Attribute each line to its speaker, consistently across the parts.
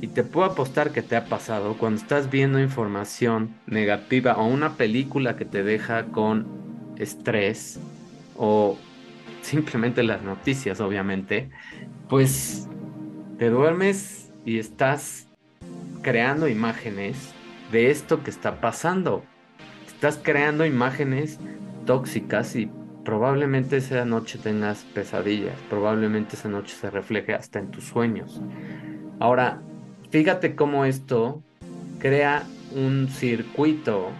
Speaker 1: Y te puedo apostar que te ha pasado cuando estás viendo información negativa o una película que te deja con estrés o simplemente las noticias, obviamente, pues te duermes y estás creando imágenes de esto que está pasando. Estás creando imágenes tóxicas y probablemente esa noche tengas pesadillas, probablemente esa noche se refleje hasta en tus sueños. Ahora, fíjate cómo esto crea un circuito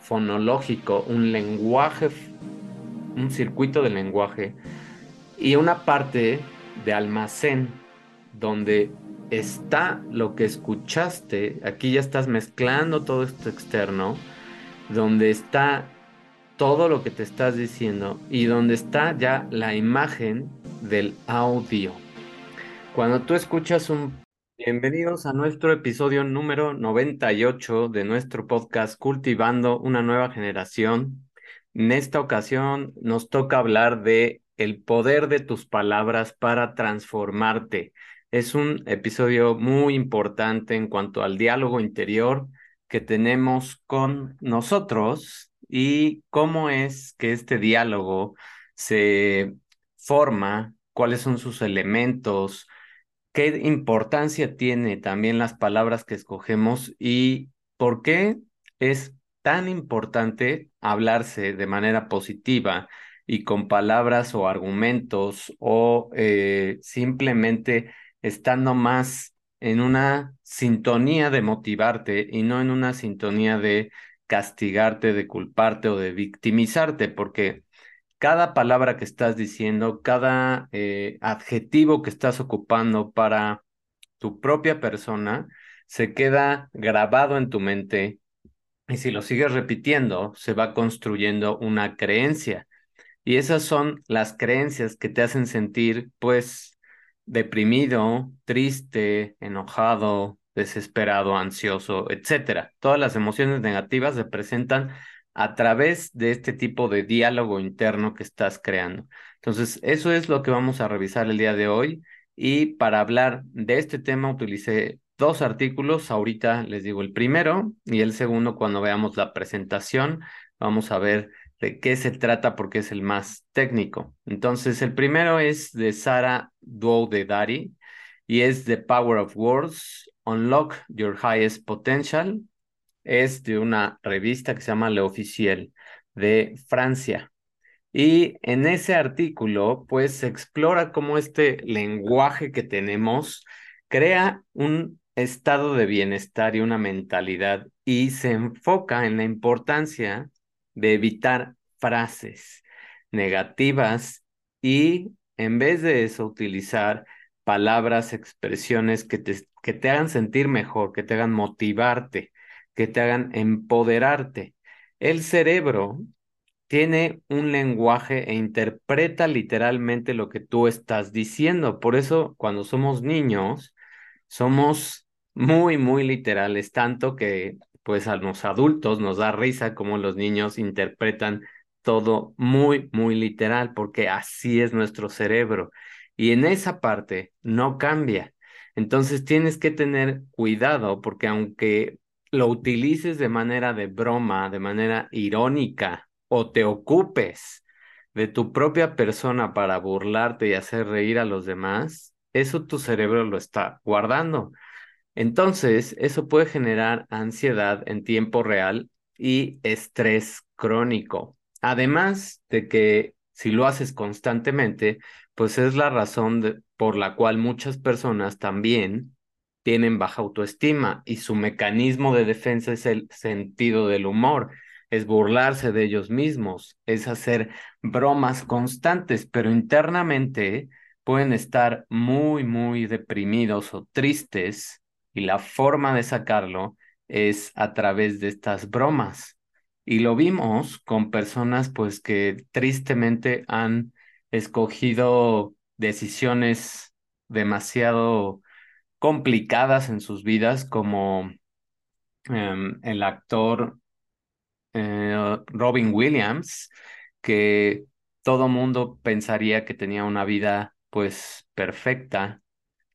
Speaker 1: fonológico, un lenguaje, un circuito de lenguaje y una parte de almacén donde está lo que escuchaste, aquí ya estás mezclando todo esto externo, donde está todo lo que te estás diciendo y donde está ya la imagen del audio. Cuando tú escuchas un... Bienvenidos a nuestro episodio número 98 de nuestro podcast Cultivando una nueva generación. En esta ocasión nos toca hablar de el poder de tus palabras para transformarte. Es un episodio muy importante en cuanto al diálogo interior que tenemos con nosotros y cómo es que este diálogo se forma, cuáles son sus elementos, qué importancia tiene también las palabras que escogemos y por qué es tan importante hablarse de manera positiva y con palabras o argumentos o eh, simplemente estando más en una sintonía de motivarte y no en una sintonía de castigarte, de culparte o de victimizarte, porque cada palabra que estás diciendo, cada eh, adjetivo que estás ocupando para tu propia persona, se queda grabado en tu mente y si lo sigues repitiendo, se va construyendo una creencia. Y esas son las creencias que te hacen sentir, pues, deprimido, triste, enojado, desesperado, ansioso, etcétera. Todas las emociones negativas se presentan a través de este tipo de diálogo interno que estás creando. Entonces, eso es lo que vamos a revisar el día de hoy. Y para hablar de este tema utilicé dos artículos. Ahorita les digo el primero y el segundo cuando veamos la presentación. Vamos a ver de qué se trata porque es el más técnico. Entonces, el primero es de Sara Dari y es The Power of Words, Unlock Your Highest Potential. Es de una revista que se llama Le Officiel de Francia. Y en ese artículo, pues se explora cómo este lenguaje que tenemos crea un estado de bienestar y una mentalidad y se enfoca en la importancia de evitar frases negativas y en vez de eso utilizar palabras, expresiones que te, que te hagan sentir mejor, que te hagan motivarte, que te hagan empoderarte. El cerebro tiene un lenguaje e interpreta literalmente lo que tú estás diciendo. Por eso, cuando somos niños, somos muy, muy literales, tanto que pues a los adultos nos da risa como los niños interpretan todo muy, muy literal, porque así es nuestro cerebro. Y en esa parte no cambia. Entonces tienes que tener cuidado porque aunque lo utilices de manera de broma, de manera irónica, o te ocupes de tu propia persona para burlarte y hacer reír a los demás, eso tu cerebro lo está guardando. Entonces, eso puede generar ansiedad en tiempo real y estrés crónico. Además de que si lo haces constantemente, pues es la razón por la cual muchas personas también tienen baja autoestima y su mecanismo de defensa es el sentido del humor, es burlarse de ellos mismos, es hacer bromas constantes, pero internamente pueden estar muy, muy deprimidos o tristes y la forma de sacarlo es a través de estas bromas. Y lo vimos con personas pues que tristemente han escogido decisiones demasiado complicadas en sus vidas, como em, el actor eh, Robin Williams, que todo mundo pensaría que tenía una vida pues perfecta,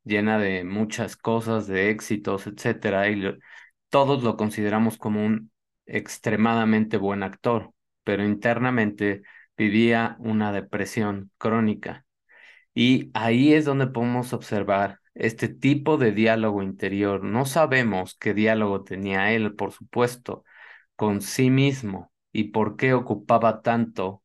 Speaker 1: llena de muchas cosas, de éxitos, etcétera, y todos lo consideramos como un extremadamente buen actor, pero internamente vivía una depresión crónica. Y ahí es donde podemos observar este tipo de diálogo interior. No sabemos qué diálogo tenía él, por supuesto, con sí mismo y por qué ocupaba tanto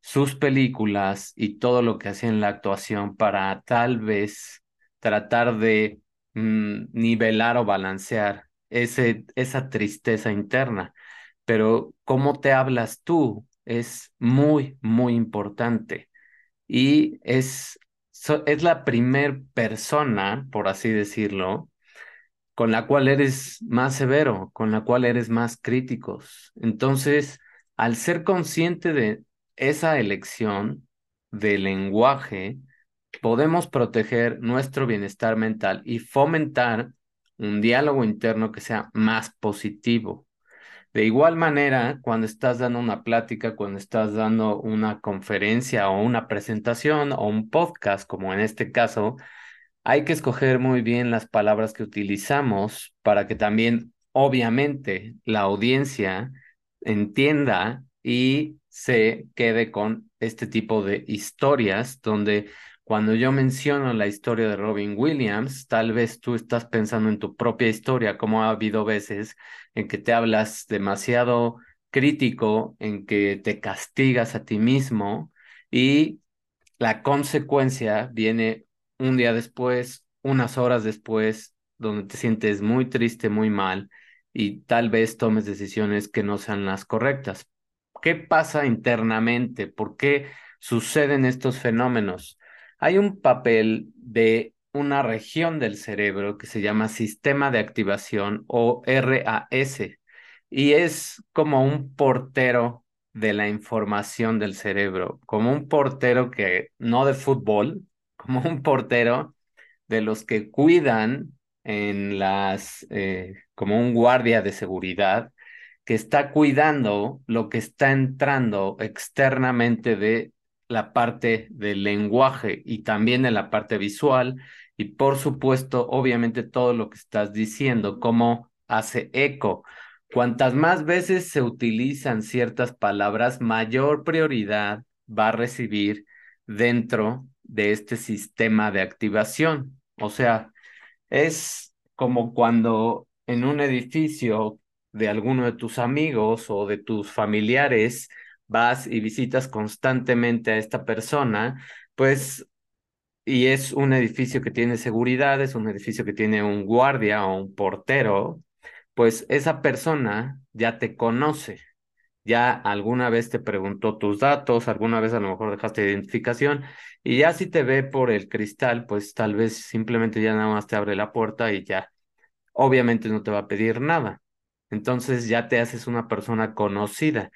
Speaker 1: sus películas y todo lo que hacía en la actuación para tal vez tratar de mm, nivelar o balancear ese, esa tristeza interna. Pero cómo te hablas tú es muy, muy importante. Y es, es la primer persona, por así decirlo, con la cual eres más severo, con la cual eres más críticos. Entonces, al ser consciente de esa elección de lenguaje, podemos proteger nuestro bienestar mental y fomentar un diálogo interno que sea más positivo. De igual manera, cuando estás dando una plática, cuando estás dando una conferencia o una presentación o un podcast, como en este caso, hay que escoger muy bien las palabras que utilizamos para que también, obviamente, la audiencia entienda y se quede con este tipo de historias donde cuando yo menciono la historia de Robin Williams, tal vez tú estás pensando en tu propia historia, como ha habido veces en que te hablas demasiado crítico, en que te castigas a ti mismo y la consecuencia viene un día después, unas horas después, donde te sientes muy triste, muy mal y tal vez tomes decisiones que no sean las correctas. ¿Qué pasa internamente? ¿Por qué suceden estos fenómenos? Hay un papel de una región del cerebro que se llama sistema de activación o RAS y es como un portero de la información del cerebro, como un portero que no de fútbol, como un portero de los que cuidan en las, eh, como un guardia de seguridad que está cuidando lo que está entrando externamente de la parte del lenguaje y también en la parte visual y por supuesto, obviamente todo lo que estás diciendo, cómo hace eco. Cuantas más veces se utilizan ciertas palabras, mayor prioridad va a recibir dentro de este sistema de activación. O sea, es como cuando en un edificio de alguno de tus amigos o de tus familiares vas y visitas constantemente a esta persona, pues, y es un edificio que tiene seguridad, es un edificio que tiene un guardia o un portero, pues esa persona ya te conoce, ya alguna vez te preguntó tus datos, alguna vez a lo mejor dejaste identificación, y ya si te ve por el cristal, pues tal vez simplemente ya nada más te abre la puerta y ya, obviamente no te va a pedir nada. Entonces ya te haces una persona conocida.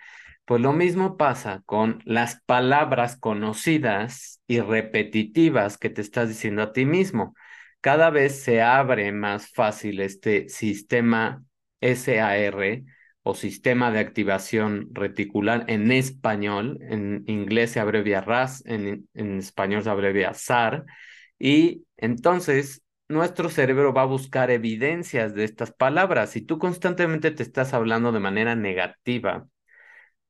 Speaker 1: Pues lo mismo pasa con las palabras conocidas y repetitivas que te estás diciendo a ti mismo. Cada vez se abre más fácil este sistema SAR o sistema de activación reticular en español. En inglés se abrevia RAS, en, español se abrevia SAR. Y entonces nuestro cerebro va a buscar evidencias de estas palabras. Si tú constantemente te estás hablando de manera negativa,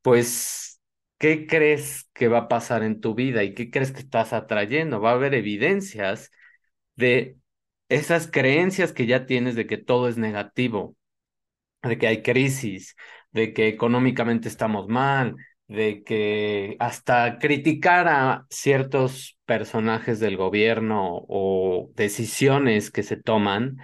Speaker 1: pues, ¿qué crees que va a pasar en tu vida y qué crees que estás atrayendo? Va a haber evidencias de esas creencias que ya tienes de que todo es negativo, de que hay crisis, de que económicamente estamos mal, de que hasta criticar a ciertos personajes del gobierno o decisiones que se toman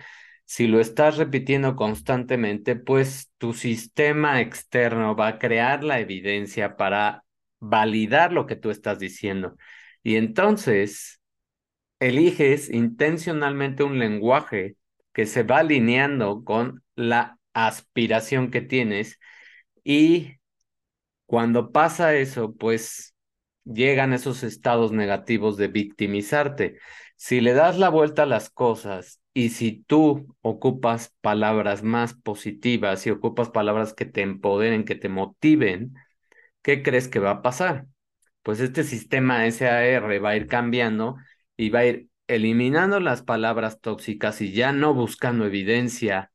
Speaker 1: si lo estás repitiendo constantemente, pues tu sistema externo va a crear la evidencia para validar lo que tú estás diciendo. Y entonces eliges intencionalmente un lenguaje que se va alineando con la aspiración que tienes y cuando pasa eso, pues llegan esos estados negativos de victimizarte. Si le das la vuelta a las cosas y si tú ocupas palabras más positivas y ocupas palabras que te empoderen, que te motiven, ¿qué crees que va a pasar? Pues este sistema SAR va a ir cambiando y va a ir eliminando las palabras tóxicas y ya no buscando evidencia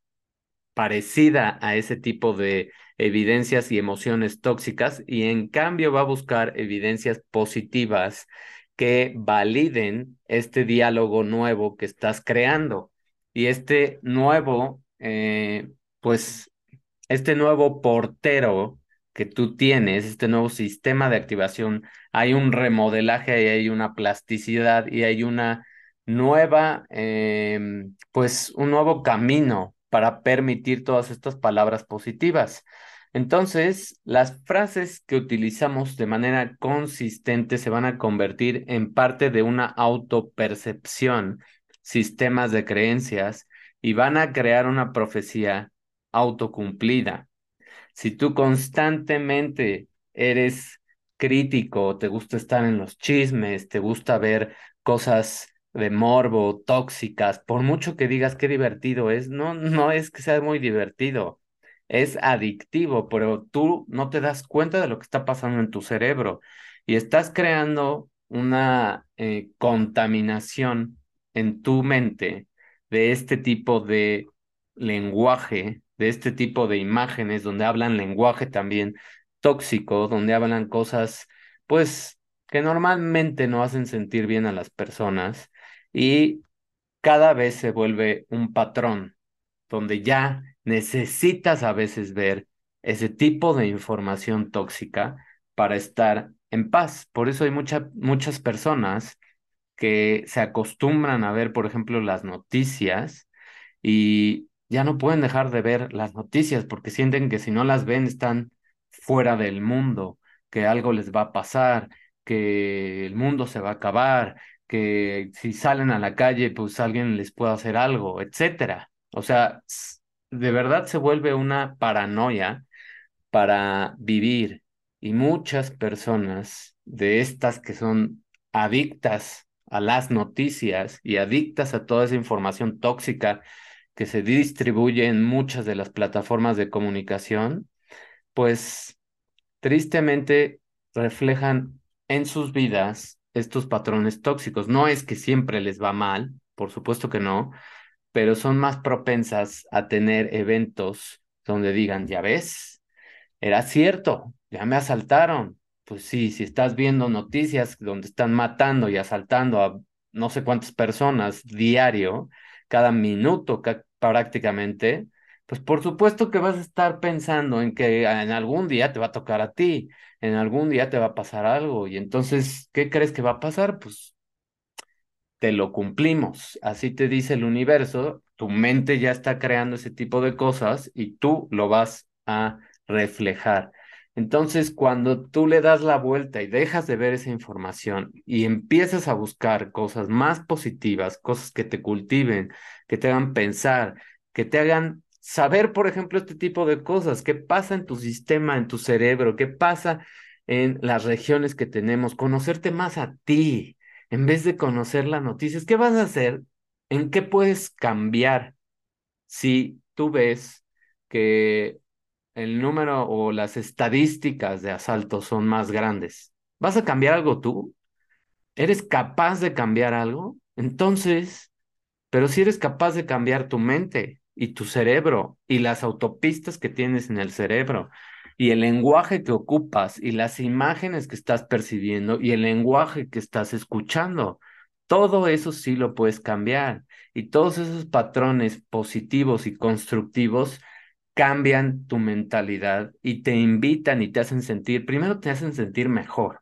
Speaker 1: parecida a ese tipo de evidencias y emociones tóxicas y en cambio va a buscar evidencias positivas que validen este diálogo nuevo que estás creando. Y este nuevo, eh, pues, este nuevo portero que tú tienes, este nuevo sistema de activación, hay un remodelaje y hay una plasticidad y hay una nueva, em, pues, un nuevo camino para permitir todas estas palabras positivas. Entonces, las frases que utilizamos de manera consistente se van a convertir en parte de una autopercepción, sistemas de creencias, y van a crear una profecía autocumplida. Si tú constantemente eres crítico, te gusta estar en los chismes, te gusta ver cosas de morbo, tóxicas, por mucho que digas qué divertido es, no, no es que sea muy divertido, es adictivo, pero tú no te das cuenta de lo que está pasando en tu cerebro y estás creando una eh, contaminación en tu mente de este tipo de lenguaje, de este tipo de imágenes donde hablan lenguaje también tóxico, donde hablan cosas, pues, que normalmente no hacen sentir bien a las personas y cada vez se vuelve un patrón donde ya necesitas a veces ver ese tipo de información tóxica para estar en paz. Por eso hay muchas personas que se acostumbran a ver, por ejemplo, las noticias y ya no pueden dejar de ver las noticias porque sienten que si no las ven están fuera del mundo, que algo les va a pasar, que el mundo se va a acabar, que si salen a la calle, pues alguien les puede hacer algo, etcétera. O sea, de verdad se vuelve una paranoia para vivir y muchas personas de estas que son adictas a las noticias y adictas a toda esa información tóxica que se distribuye en muchas de las plataformas de comunicación, pues tristemente reflejan en sus vidas estos patrones tóxicos. No es que siempre les va mal, por supuesto que no, pero son más propensas a tener eventos donde digan, ya ves, era cierto, ya me asaltaron. Pues sí, si estás viendo noticias donde están matando y asaltando a no sé cuántas personas diario, cada minuto prácticamente, pues por supuesto que vas a estar pensando en que en algún día te va a tocar a ti en algún día te va a pasar algo y entonces, ¿qué crees que va a pasar? Pues te lo cumplimos. Así te dice el universo, tu mente ya está creando ese tipo de cosas y tú lo vas a reflejar. Entonces, cuando tú le das la vuelta y dejas de ver esa información y empiezas a buscar cosas más positivas, cosas que te cultiven, que te hagan pensar, que te hagan saber, por ejemplo, este tipo de cosas, qué pasa en tu sistema, en tu cerebro, qué pasa en las regiones que tenemos, conocerte más a ti, en vez de conocer las noticias, ¿qué vas a hacer? ¿En qué puedes cambiar si tú ves que el número o las estadísticas de asaltos son más grandes? ¿Vas a cambiar algo tú? ¿Eres capaz de cambiar algo? Entonces, pero si eres capaz de cambiar tu mente, y tu cerebro y las autopistas que tienes en el cerebro y el lenguaje que ocupas y las imágenes que estás percibiendo y el lenguaje que estás escuchando. Todo eso sí lo puedes cambiar y todos esos patrones positivos y constructivos cambian tu mentalidad y te invitan y te hacen sentir, primero te hacen sentir mejor.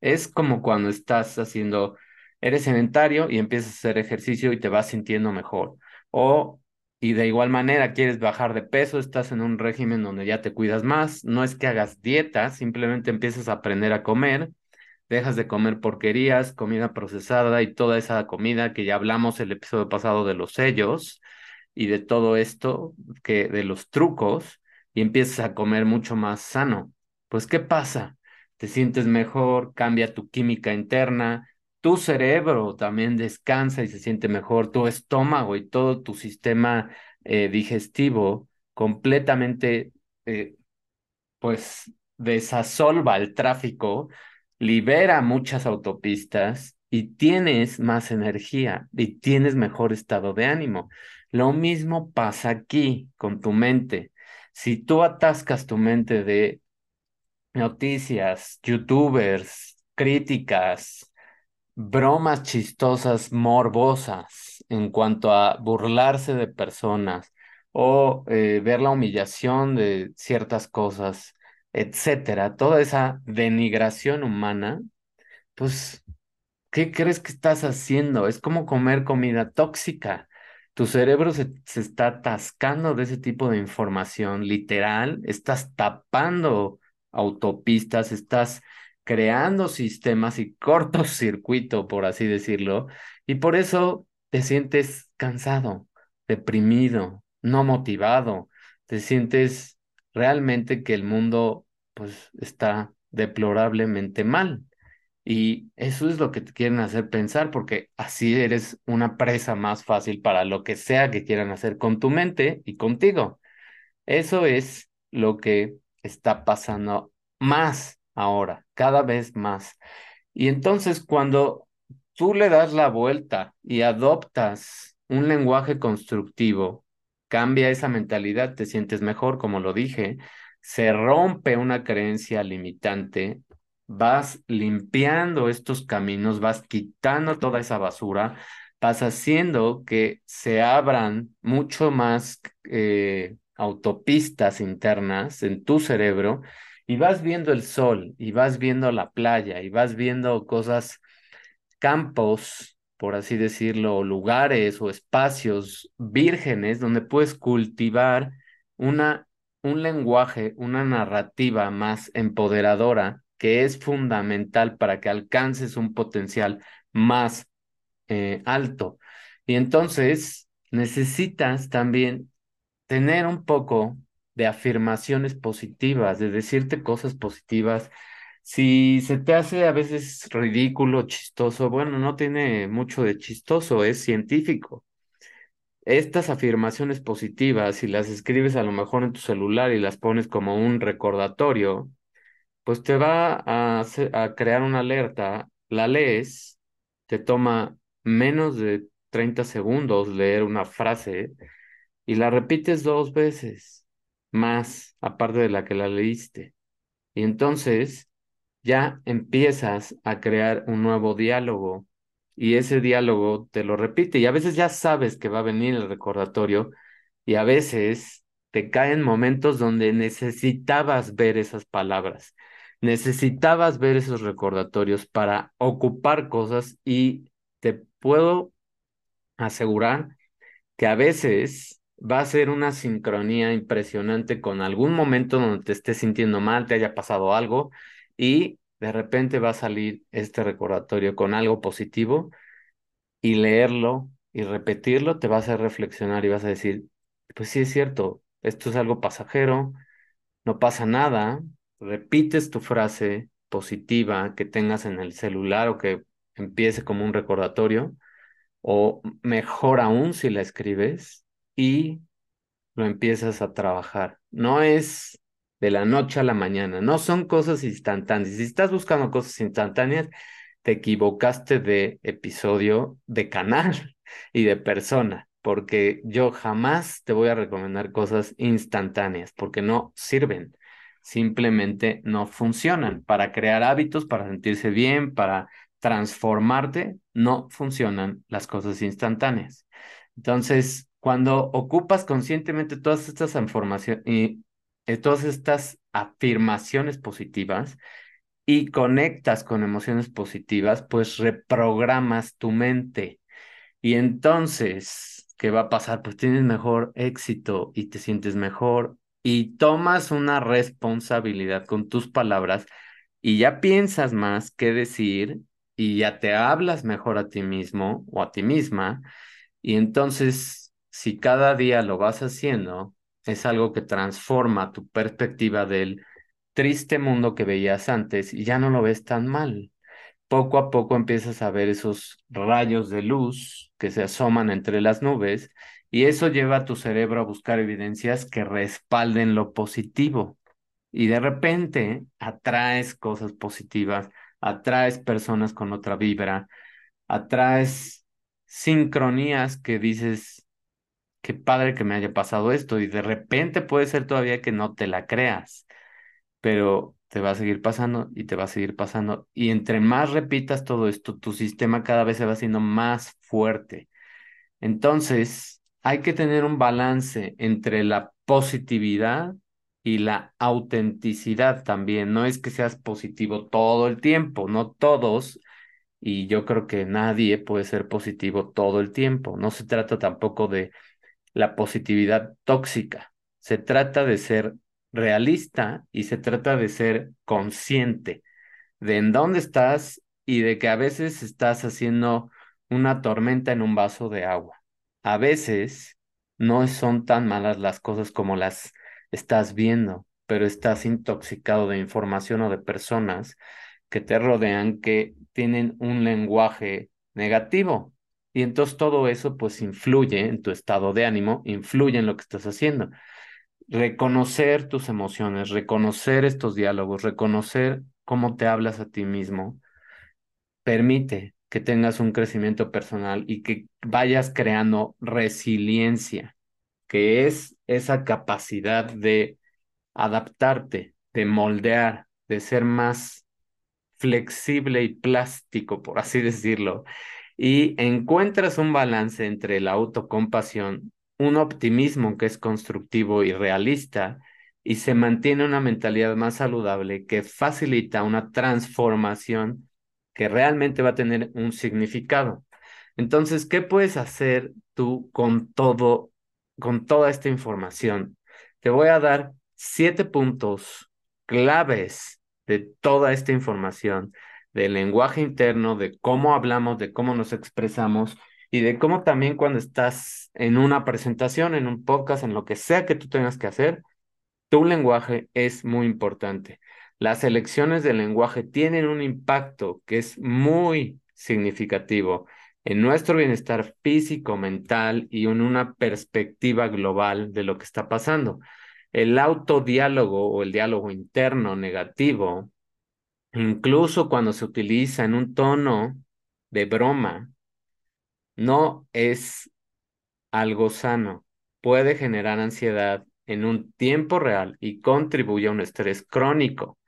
Speaker 1: Es como cuando estás haciendo, eres sedentario y empiezas a hacer ejercicio y te vas sintiendo mejor. O y de igual manera quieres bajar de peso, estás en un régimen donde ya te cuidas más, no es que hagas dieta, simplemente empiezas a aprender a comer, dejas de comer porquerías, comida procesada y toda esa comida que ya hablamos el episodio pasado de los sellos y de todo esto, que de los trucos, y empiezas a comer mucho más sano. Pues, ¿qué pasa? Te sientes mejor, cambia tu química interna, tu cerebro también descansa y se siente mejor, tu estómago y todo tu sistema eh, digestivo completamente, eh, pues, desasolva el tráfico, libera muchas autopistas y tienes más energía y tienes mejor estado de ánimo. Lo mismo pasa aquí con tu mente. Si tú atascas tu mente de noticias, youtubers, críticas, bromas chistosas, morbosas en cuanto a burlarse de personas o eh, ver la humillación de ciertas cosas, etcétera, toda esa denigración humana, pues, ¿qué crees que estás haciendo? Es como comer comida tóxica. Tu cerebro se, se está atascando de ese tipo de información, literal, estás tapando autopistas, estás creando sistemas y cortocircuito, por así decirlo, y por eso te sientes cansado, deprimido, no motivado, te sientes realmente que el mundo pues está deplorablemente mal. Y eso es lo que te quieren hacer pensar, porque así eres una presa más fácil para lo que sea que quieran hacer con tu mente y contigo. Eso es lo que está pasando más ahora, cada vez más. Y entonces cuando tú le das la vuelta y adoptas un lenguaje constructivo, cambia esa mentalidad, te sientes mejor, como lo dije, se rompe una creencia limitante, vas limpiando estos caminos, vas quitando toda esa basura, vas haciendo que se abran mucho más eh, autopistas internas en tu cerebro y vas viendo el sol y vas viendo la playa y vas viendo cosas, campos, por así decirlo, lugares o espacios vírgenes donde puedes cultivar una, un lenguaje, una narrativa más empoderadora que es fundamental para que alcances un potencial más eh, alto. Y entonces necesitas también tener un poco de afirmaciones positivas, de decirte cosas positivas. Si se te hace a veces ridículo, chistoso, bueno, no tiene mucho de chistoso, es científico. Estas afirmaciones positivas, si las escribes a lo mejor en tu celular y las pones como un recordatorio, pues te va a, crear una alerta, la lees, te toma menos de 30 segundos leer una frase y la repites dos veces más aparte de la que la leíste. Y entonces ya empiezas a crear un nuevo diálogo y ese diálogo te lo repite. Y a veces ya sabes que va a venir el recordatorio y a veces te caen momentos donde necesitabas ver esas palabras, necesitabas ver esos recordatorios para ocupar cosas y te puedo asegurar que a veces va a ser una sincronía impresionante con algún momento donde te estés sintiendo mal, te haya pasado algo y de repente va a salir este recordatorio con algo positivo y leerlo y repetirlo te va a hacer reflexionar y vas a decir, pues sí es cierto, esto es algo pasajero, no pasa nada, repites tu frase positiva que tengas en el celular o que empiece como un recordatorio, o mejor aún si la escribes, y lo empiezas a trabajar. No es de la noche a la mañana, no son cosas instantáneas. Si estás buscando cosas instantáneas, te equivocaste de episodio, de canal y de persona, porque yo jamás te voy a recomendar cosas instantáneas, porque no sirven, simplemente no funcionan. Para crear hábitos, para sentirse bien, para transformarte, no funcionan las cosas instantáneas. Entonces, cuando ocupas conscientemente todas estas informaciones y eh, todas estas afirmaciones positivas y conectas con emociones positivas, pues reprogramas tu mente. Y entonces, ¿qué va a pasar? Pues tienes mejor éxito y te sientes mejor y tomas una responsabilidad con tus palabras y ya piensas más qué decir y ya te hablas mejor a ti mismo o a ti misma. Y entonces si cada día lo vas haciendo, es algo que transforma tu perspectiva del triste mundo que veías antes y ya no lo ves tan mal. Poco a poco empiezas a ver esos rayos de luz que se asoman entre las nubes y eso lleva a tu cerebro a buscar evidencias que respalden lo positivo. Y de repente atraes cosas positivas, atraes personas con otra vibra, atraes sincronías que dices, qué padre que me haya pasado esto y de repente puede ser todavía que no te la creas, pero te va a seguir pasando y te va a seguir pasando. Y entre más repitas todo esto, tu sistema cada vez se va haciendo más fuerte. Entonces, hay que tener un balance entre la positividad y la autenticidad también. No es que seas positivo todo el tiempo, no todos, y yo creo que nadie puede ser positivo todo el tiempo. No se trata tampoco de la positividad tóxica. Se trata de ser realista y se trata de ser consciente de en dónde estás y de que a veces estás haciendo una tormenta en un vaso de agua. A veces no son tan malas las cosas como las estás viendo, pero estás intoxicado de información o de personas que te rodean que tienen un lenguaje negativo y entonces todo eso pues influye en tu estado de ánimo, influye en lo que estás haciendo. Reconocer tus emociones, reconocer estos diálogos, reconocer cómo te hablas a ti mismo, permite que tengas un crecimiento personal y que vayas creando resiliencia, que es esa capacidad de adaptarte, de moldear, de ser más flexible y plástico, por así decirlo, y encuentras un balance entre la autocompasión, un optimismo que es constructivo y realista, y se mantiene una mentalidad más saludable que facilita una transformación que realmente va a tener un significado. Entonces, ¿qué puedes hacer tú con todo, con toda esta información? Te voy a dar siete puntos claves de toda esta información del lenguaje interno, de cómo hablamos, de cómo nos expresamos y de cómo también cuando estás en una presentación, en un podcast, en lo que sea que tú tengas que hacer, tu lenguaje es muy importante. Las elecciones del lenguaje tienen un impacto que es muy significativo en nuestro bienestar físico, mental y en una perspectiva global de lo que está pasando. El autodiálogo o el diálogo interno negativo incluso cuando se utiliza en un tono de broma, no es algo sano. Puede generar ansiedad en un tiempo real y contribuye a un estrés crónico.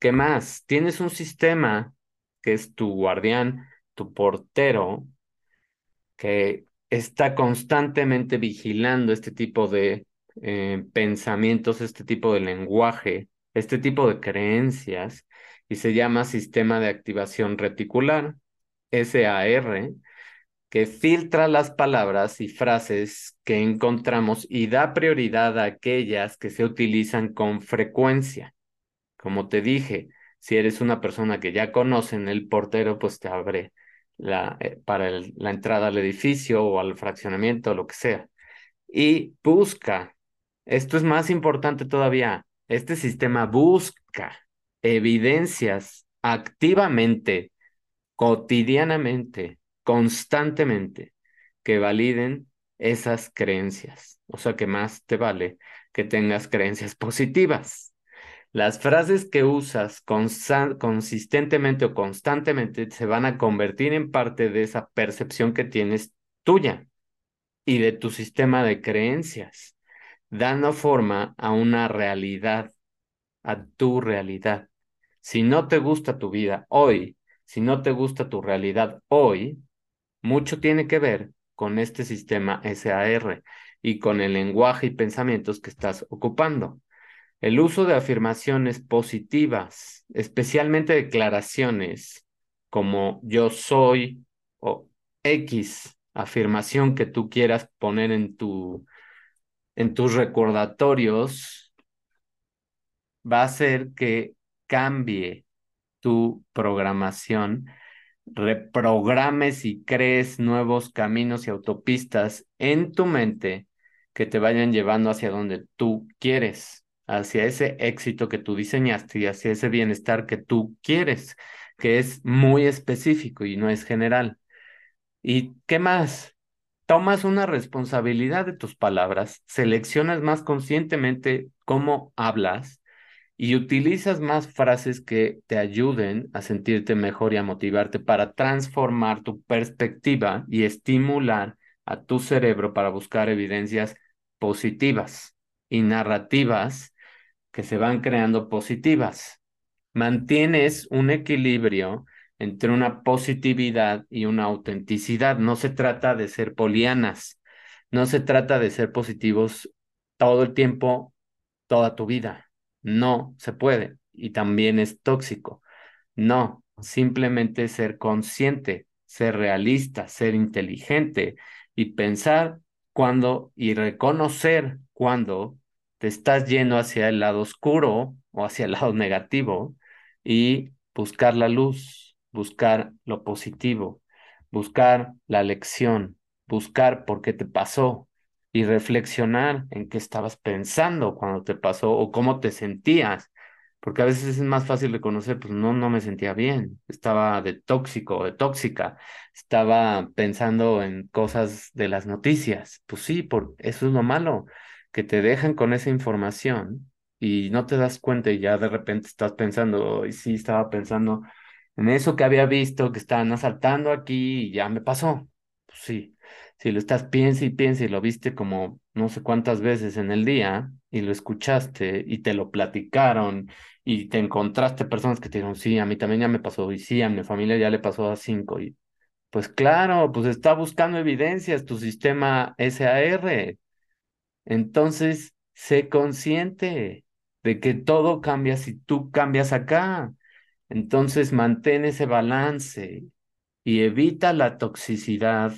Speaker 1: ¿Qué más? Tienes un sistema que es tu guardián, tu portero, que está constantemente vigilando este tipo de eh, pensamientos, este tipo de lenguaje, este tipo de creencias y se llama Sistema de Activación Reticular, SAR, que filtra las palabras y frases que encontramos y da prioridad a aquellas que se utilizan con frecuencia. Como te dije, si eres una persona que ya conocen el portero, pues te abre la, eh, para la entrada al edificio o al fraccionamiento, o lo que sea. Y busca, esto es más importante todavía, este sistema busca evidencias activamente, cotidianamente, constantemente, que validen esas creencias. O sea que más te vale que tengas creencias positivas. Las frases que usas consistentemente o constantemente se van a convertir en parte de esa percepción que tienes tuya y de tu sistema de creencias, dando forma a una realidad, a tu realidad. Si no te gusta tu vida hoy, si no te gusta tu realidad hoy, mucho tiene que ver con este sistema SAR y con el lenguaje y pensamientos que estás ocupando. El uso de afirmaciones positivas, especialmente declaraciones como yo soy o X afirmación que tú quieras poner en tu en tus recordatorios va a hacer que cambie tu programación, reprogrames y crees nuevos caminos y autopistas en tu mente que te vayan llevando hacia donde tú quieres, hacia ese éxito que tú diseñaste y hacia ese bienestar que tú quieres, que es muy específico y no es general. ¿Y qué más? Tomas una responsabilidad de tus palabras, seleccionas más conscientemente cómo hablas y utilizas más frases que te ayuden a sentirte mejor y a motivarte para transformar tu perspectiva y estimular a tu cerebro para buscar evidencias positivas y narrativas que se van creando positivas. Mantienes un equilibrio entre una positividad y una autenticidad. No se trata de ser polianas, no se trata de ser positivos todo el tiempo, toda tu vida. No se puede y también es tóxico. No, simplemente ser consciente, ser realista, ser inteligente y pensar cuando y reconocer cuando te estás yendo hacia el lado oscuro o hacia el lado negativo y buscar la luz, buscar lo positivo, buscar la lección, buscar por qué te pasó, y reflexionar en qué estabas pensando cuando te pasó o cómo te sentías, porque a veces es más fácil reconocer, pues no, no me sentía bien, estaba de tóxico, de tóxica, estaba pensando en cosas de las noticias, pues sí, por eso es lo malo, que te dejan con esa información y no te das cuenta y ya de repente estás pensando, y sí, estaba pensando en eso que había visto, que estaban asaltando aquí y ya me pasó, pues sí si lo estás piensa y piensa y lo viste como no sé cuántas veces en el día y lo escuchaste y te lo platicaron y te encontraste personas que te dijeron, sí, a mí también ya me pasó y sí, a mi familia ya le pasó a cinco y pues claro, pues está buscando evidencias tu sistema SAR. Entonces, sé consciente de que todo cambia si tú cambias acá. Entonces, mantén ese balance y evita la toxicidad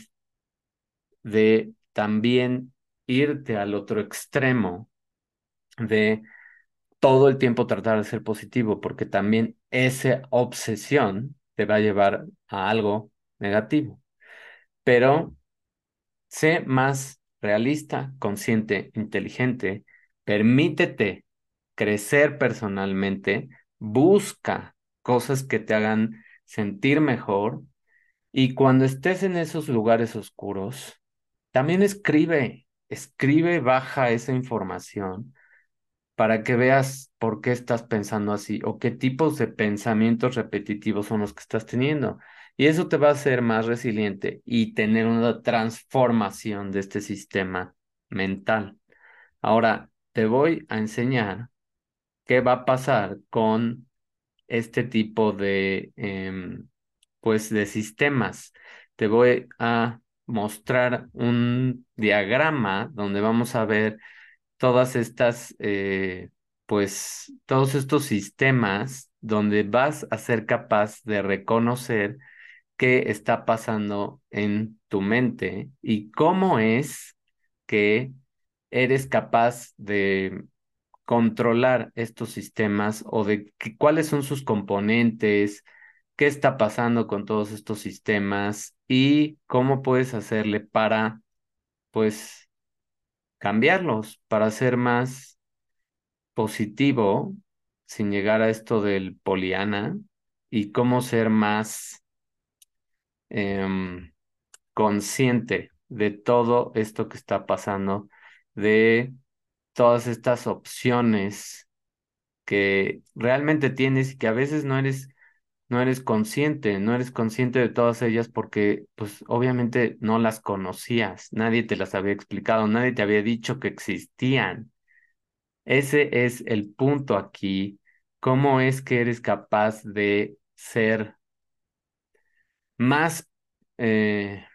Speaker 1: de también irte al otro extremo de todo el tiempo tratar de ser positivo, porque también esa obsesión te va a llevar a algo negativo. Pero sé más realista, consciente, inteligente, permítete crecer personalmente, busca cosas que te hagan sentir mejor y cuando estés en esos lugares oscuros, también escribe, escribe, baja esa información para que veas por qué estás pensando así o qué tipos de pensamientos repetitivos son los que estás teniendo. Y eso te va a hacer más resiliente y tener una transformación de este sistema mental. Ahora, te voy a enseñar qué va a pasar con este tipo de, em, pues, de sistemas. Te voy a mostrar un diagrama donde vamos a ver todas estas, eh, pues, todos estos sistemas donde vas a ser capaz de reconocer qué está pasando en tu mente y cómo es que eres capaz de controlar estos sistemas o de cuáles son sus componentes, qué está pasando con todos estos sistemas y cómo puedes hacerle para, pues, cambiarlos, para ser más positivo sin llegar a esto del poliana y cómo ser más em, consciente de todo esto que está pasando, de todas estas opciones que realmente tienes y que a veces no eres no eres consciente, no eres consciente de todas ellas porque pues obviamente no las conocías, nadie te las había explicado, nadie te había dicho que existían. Ese es el punto aquí, cómo es que eres capaz de ser más, eh,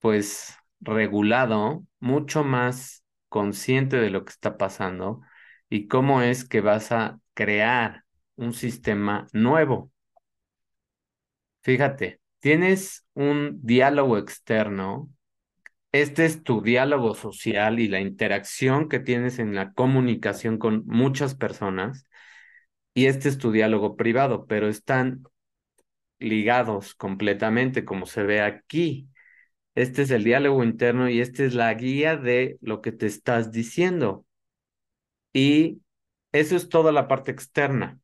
Speaker 1: pues, regulado, mucho más consciente de lo que está pasando y cómo es que vas a crear un sistema nuevo. Fíjate, tienes un diálogo externo, este es tu diálogo social y la interacción que tienes en la comunicación con muchas personas, y este es tu diálogo privado, pero están ligados completamente, como se ve aquí. Este es el diálogo interno y esta es la guía de lo que te estás diciendo. Y eso es toda la parte externa.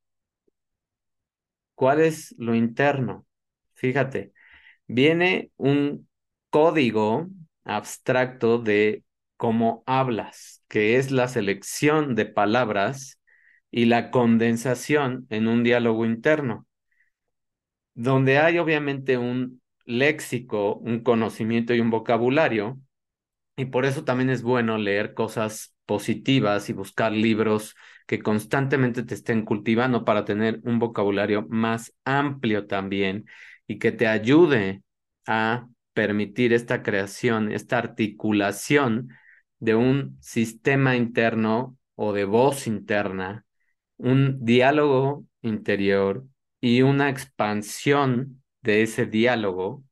Speaker 1: ¿Cuál es lo interno? Fíjate, viene un código abstracto de cómo hablas, que es la selección de palabras y la condensación en un diálogo interno, donde hay obviamente un léxico, un conocimiento y un vocabulario, y por eso también es bueno leer cosas positivas y buscar libros que constantemente te estén cultivando para tener un vocabulario más amplio también y que te ayude a permitir esta creación, esta articulación de un sistema interno o de voz interna, un diálogo interior y una expansión de ese diálogo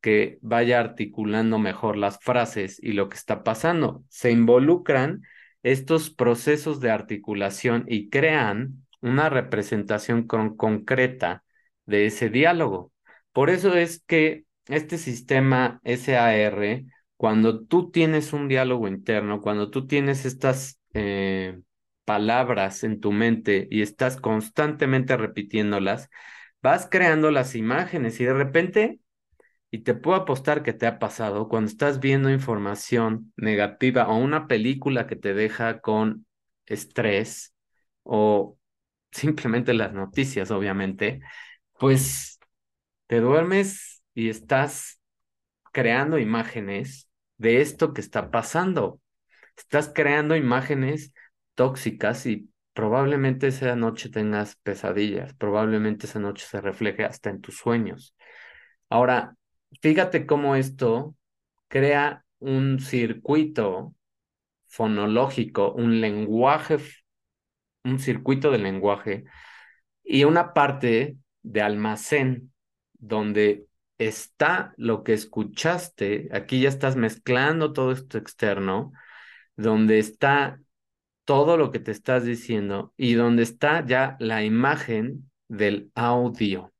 Speaker 1: que vaya articulando mejor las frases y lo que está pasando. Se involucran estos procesos de articulación y crean una representación concreta de ese diálogo. Por eso es que este sistema SAR, cuando tú tienes un diálogo interno, cuando tú tienes estas eh, palabras en tu mente y estás constantemente repitiéndolas, vas creando las imágenes y de repente y te puedo apostar que te ha pasado cuando estás viendo información negativa o una película que te deja con estrés o simplemente las noticias, obviamente, pues te duermes y estás creando imágenes de esto que está pasando. Estás creando imágenes tóxicas y probablemente esa noche tengas pesadillas, probablemente esa noche se refleje hasta en tus sueños. Ahora, fíjate cómo esto crea un circuito fonológico, un lenguaje, un circuito de lenguaje y una parte de almacén donde está lo que escuchaste, aquí ya estás mezclando todo esto externo, donde está todo lo que te estás diciendo y donde está ya la imagen del audio.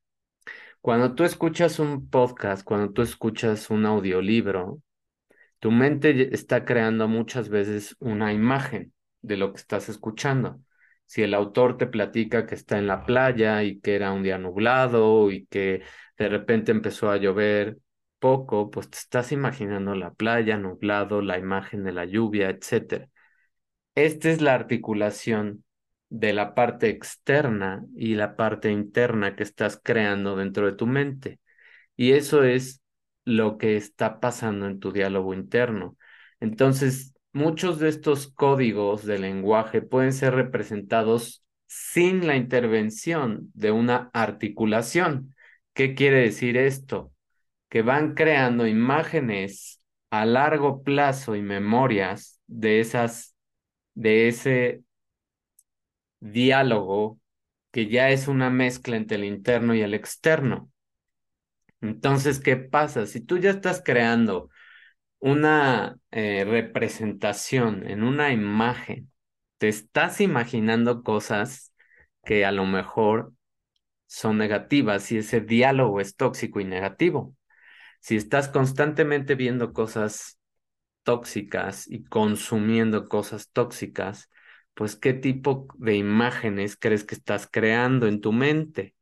Speaker 1: Cuando tú escuchas un podcast, cuando tú escuchas un audiolibro, tu mente está creando muchas veces una imagen de lo que estás escuchando. Si el autor te platica que está en la playa y que era un día nublado y que de repente empezó a llover poco, pues te estás imaginando la playa, nublado, la imagen de la lluvia, etc. Esta es la articulación de la parte externa y la parte interna que estás creando dentro de tu mente. Y eso es lo que está pasando en tu diálogo interno. Entonces, muchos de estos códigos de lenguaje pueden ser representados sin la intervención de una articulación. ¿Qué quiere decir esto? Que van creando imágenes a largo plazo y memorias de esas de ese diálogo que ya es una mezcla entre el interno y el externo. Entonces, ¿qué pasa? Si tú ya estás creando una eh, representación en una imagen, te estás imaginando cosas que a lo mejor son negativas y ese diálogo es tóxico y negativo. Si estás constantemente viendo cosas tóxicas y consumiendo cosas tóxicas, pues qué tipo de imágenes crees que estás creando en tu mente.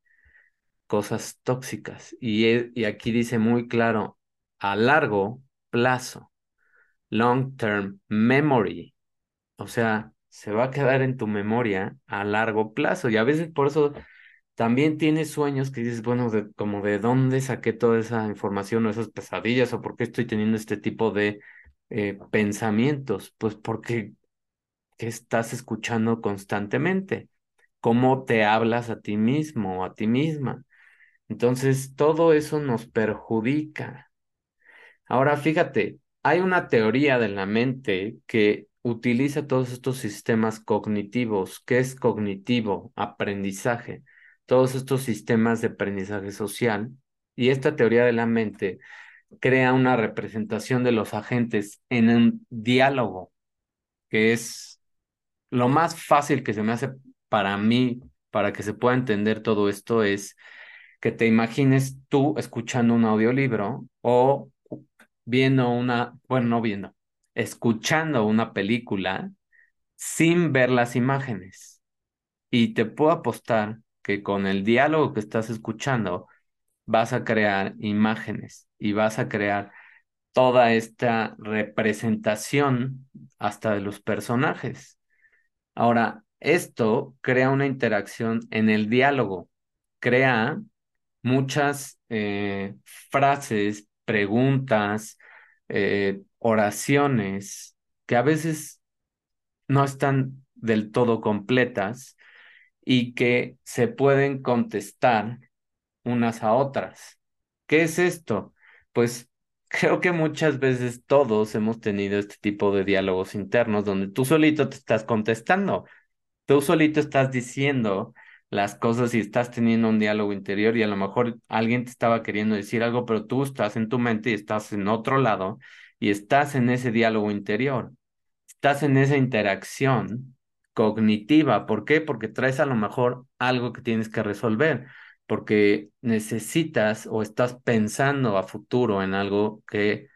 Speaker 1: Cosas tóxicas. Y, e, y aquí dice muy claro, a largo plazo, long term memory. O sea, se va a quedar en tu memoria a largo plazo. Y a veces por eso también tienes sueños que dices, bueno, como de dónde saqué toda esa información o esas pesadillas o por qué estoy teniendo este tipo de eh, pensamientos. Pues porque que estás escuchando constantemente, cómo te hablas a ti mismo o a ti misma. Entonces, todo eso nos perjudica. Ahora, fíjate, hay una teoría de la mente que utiliza todos estos sistemas cognitivos. ¿Qué es cognitivo? Aprendizaje. Todos estos sistemas de aprendizaje social. Y esta teoría de la mente crea una representación de los agentes en un diálogo, que es lo más fácil que se me hace para mí, para que se pueda entender todo esto, es que te imagines tú escuchando un audiolibro o viendo una, bueno, no viendo, escuchando una película sin ver las imágenes. Y te puedo apostar que con el diálogo que estás escuchando vas a crear imágenes y vas a crear toda esta representación hasta de los personajes. Ahora, Esto crea una interacción en el diálogo, crea muchas eh, frases, preguntas, eh, oraciones que a veces no están del todo completas y que se pueden contestar unas a otras. ¿Qué es esto? Pues creo que muchas veces todos hemos tenido este tipo de diálogos internos donde tú solito te estás contestando, tú solito estás diciendo las cosas y estás teniendo un diálogo interior y a lo mejor alguien te estaba queriendo decir algo, pero tú estás en tu mente y estás en otro lado y estás en ese diálogo interior, estás en esa interacción cognitiva. ¿Por qué? Porque traes a lo mejor algo que tienes que resolver, porque necesitas o estás pensando a futuro en algo que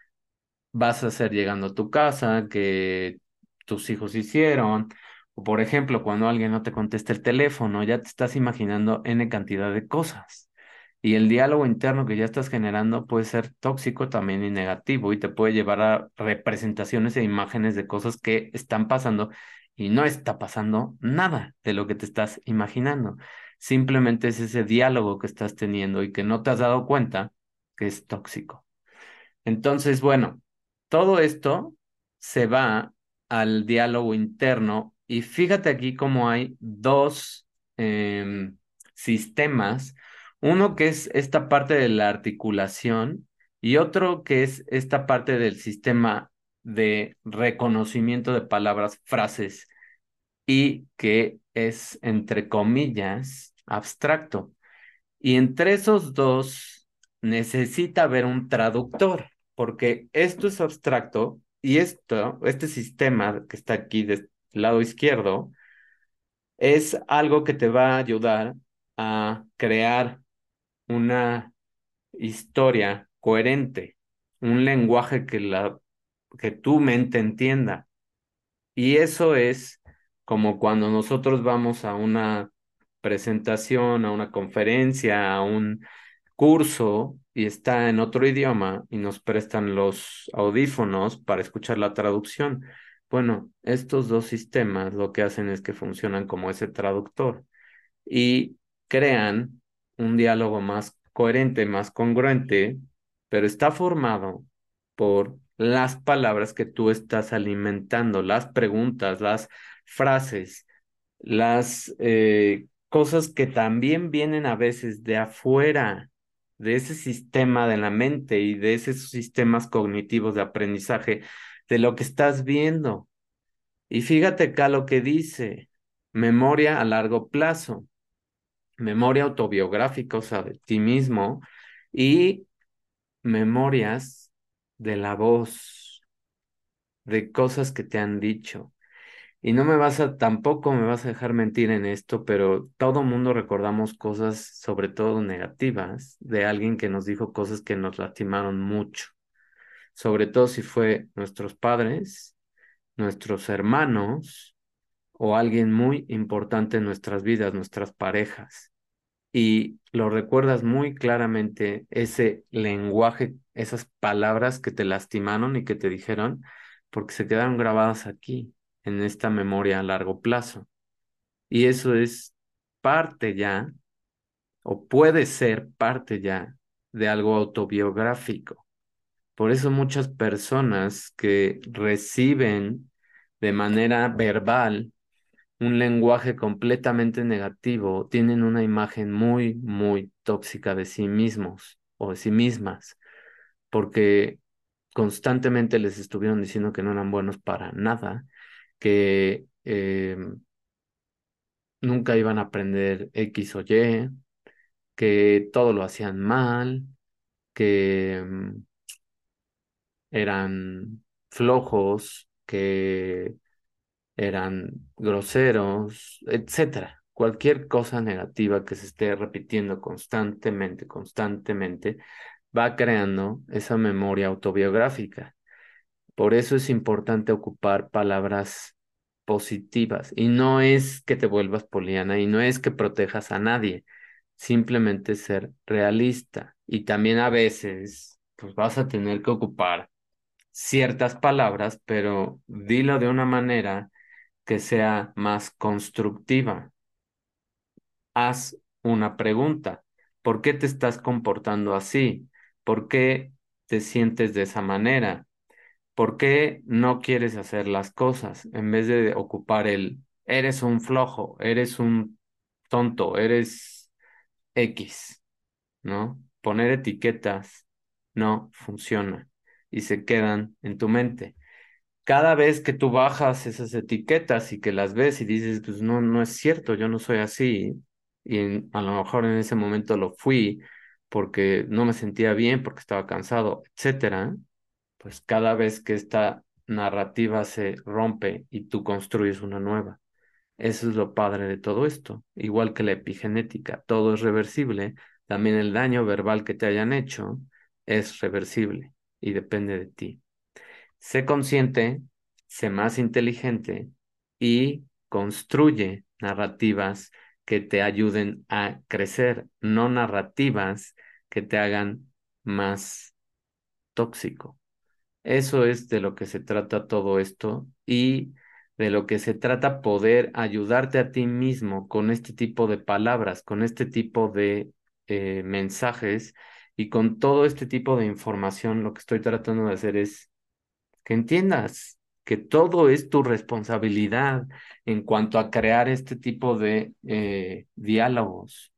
Speaker 1: vas a hacer llegando a tu casa, que tus hijos hicieron, o por ejemplo, cuando alguien no te contesta el teléfono, ya te estás imaginando N cantidad de cosas. Y el diálogo interno que ya estás generando puede ser tóxico también y negativo y te puede llevar a representaciones e imágenes de cosas que están pasando y no está pasando nada de lo que te estás imaginando. Simplemente es ese diálogo que estás teniendo y que no te has dado cuenta que es tóxico. Entonces, bueno, todo esto se va al diálogo interno y fíjate aquí cómo hay dos em, sistemas, uno que es esta parte de la articulación y otro que es esta parte del sistema de reconocimiento de palabras, frases y que es, entre comillas, abstracto. Y entre esos dos necesita haber un traductor, porque esto es abstracto y esto, este sistema que está aquí del lado izquierdo, es algo que te va a ayudar a crear una historia coherente, un lenguaje que, la, que tu mente entienda. Y eso es como cuando nosotros vamos a una presentación, a una conferencia, a un curso y está en otro idioma y nos prestan los audífonos para escuchar la traducción. Bueno, estos dos sistemas lo que hacen es que funcionan como ese traductor y crean un diálogo más coherente, más congruente, pero está formado por las palabras que tú estás alimentando, las preguntas, las frases, las eh, cosas que también vienen a veces de afuera de ese sistema de la mente y de esos sistemas cognitivos de aprendizaje de lo que estás viendo. Y fíjate acá lo que dice, memoria a largo plazo, memoria autobiográfica, o sea, de ti mismo, y memorias de la voz, de cosas que te han dicho. Y no me vas a, tampoco me vas a dejar mentir en esto, pero todo mundo recordamos cosas, sobre todo negativas, de alguien que nos dijo cosas que nos lastimaron mucho. Sobre todo si fue nuestros padres, nuestros hermanos o alguien muy importante en nuestras vidas, nuestras parejas. Y lo recuerdas muy claramente ese lenguaje, esas palabras que te lastimaron y que te dijeron, porque se quedaron grabadas aquí en esta memoria a largo plazo. Y eso es parte ya, o puede ser parte ya, de algo autobiográfico. Por eso muchas personas que reciben de manera verbal un lenguaje completamente negativo tienen una imagen muy, muy tóxica de sí mismos o de sí mismas, porque constantemente les estuvieron diciendo que no eran buenos para nada que eh, nunca iban a aprender X o Y, que todo lo hacían mal, que mm, eran flojos, que eran groseros, etcétera. Cualquier cosa negativa que se esté repitiendo constantemente, constantemente, va creando esa memoria autobiográfica. Por eso es importante ocupar palabras positivas y no es que te vuelvas poliana y no es que protejas a nadie, simplemente ser realista y también a veces pues vas a tener que ocupar ciertas palabras, pero dilo de una manera que sea más constructiva. Haz una pregunta. ¿Por qué te estás comportando así? ¿Por qué te sientes de esa manera? ¿Por qué no quieres hacer las cosas en vez de ocupar el eres un flojo, eres un tonto, eres X, ¿no? Poner etiquetas no funciona y se quedan en tu mente. Cada vez que tú bajas esas etiquetas y que las ves y dices, pues no, no es cierto, yo no soy así, y a lo mejor en ese momento lo fui porque no me sentía bien, porque estaba cansado, etcétera, pues cada vez que esta narrativa se rompe y tú construyes una nueva. Eso es lo padre de todo esto. Igual que la epigenética, todo es reversible, también el daño verbal que te hayan hecho es reversible y depende de ti. Sé consciente, sé más inteligente y construye narrativas que te ayuden a crecer, no narrativas que te hagan más tóxico. Eso es de lo que se trata todo esto y de lo que se trata poder ayudarte a ti mismo con este tipo de palabras, con este tipo de eh, mensajes y con todo este tipo de información. Lo que estoy tratando de hacer es que entiendas que todo es tu responsabilidad en cuanto a crear este tipo de eh, diálogos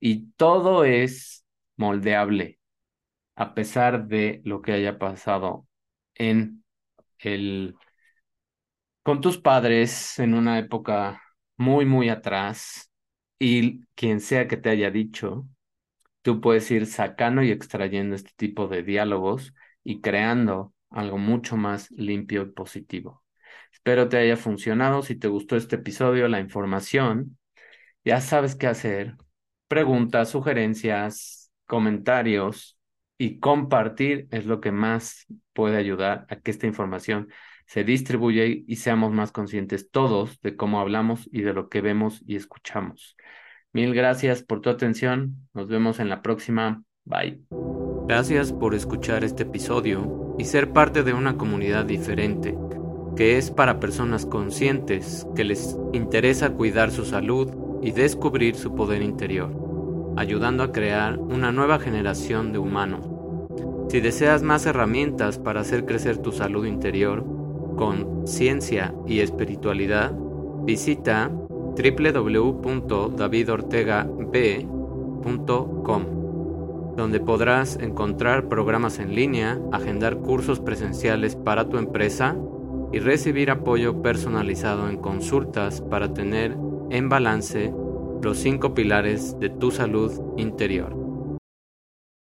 Speaker 1: y todo es moldeable a pesar de lo que haya pasado en el con tus padres en una época muy, muy atrás y quien sea que te haya dicho, tú puedes ir sacando y extrayendo este tipo de diálogos y creando algo mucho más limpio y positivo. Espero te haya funcionado. Si te gustó este episodio, la información, ya sabes qué hacer. Preguntas, sugerencias, comentarios y compartir es lo que más puede ayudar a que esta información se distribuye y seamos más conscientes todos de cómo hablamos y de lo que vemos y escuchamos. Mil gracias por tu atención. Nos vemos en la próxima. Bye. Gracias por escuchar este episodio y ser parte de una comunidad diferente, que es para personas conscientes que les interesa cuidar su salud y descubrir su poder interior, ayudando a crear una nueva generación de humanos. Si deseas más herramientas para hacer crecer tu salud interior, con ciencia y espiritualidad, visita www.davidortegab.com, donde podrás encontrar programas en línea, agendar cursos presenciales para tu empresa y recibir apoyo personalizado en consultas para tener en balance los cinco pilares de tu salud interior.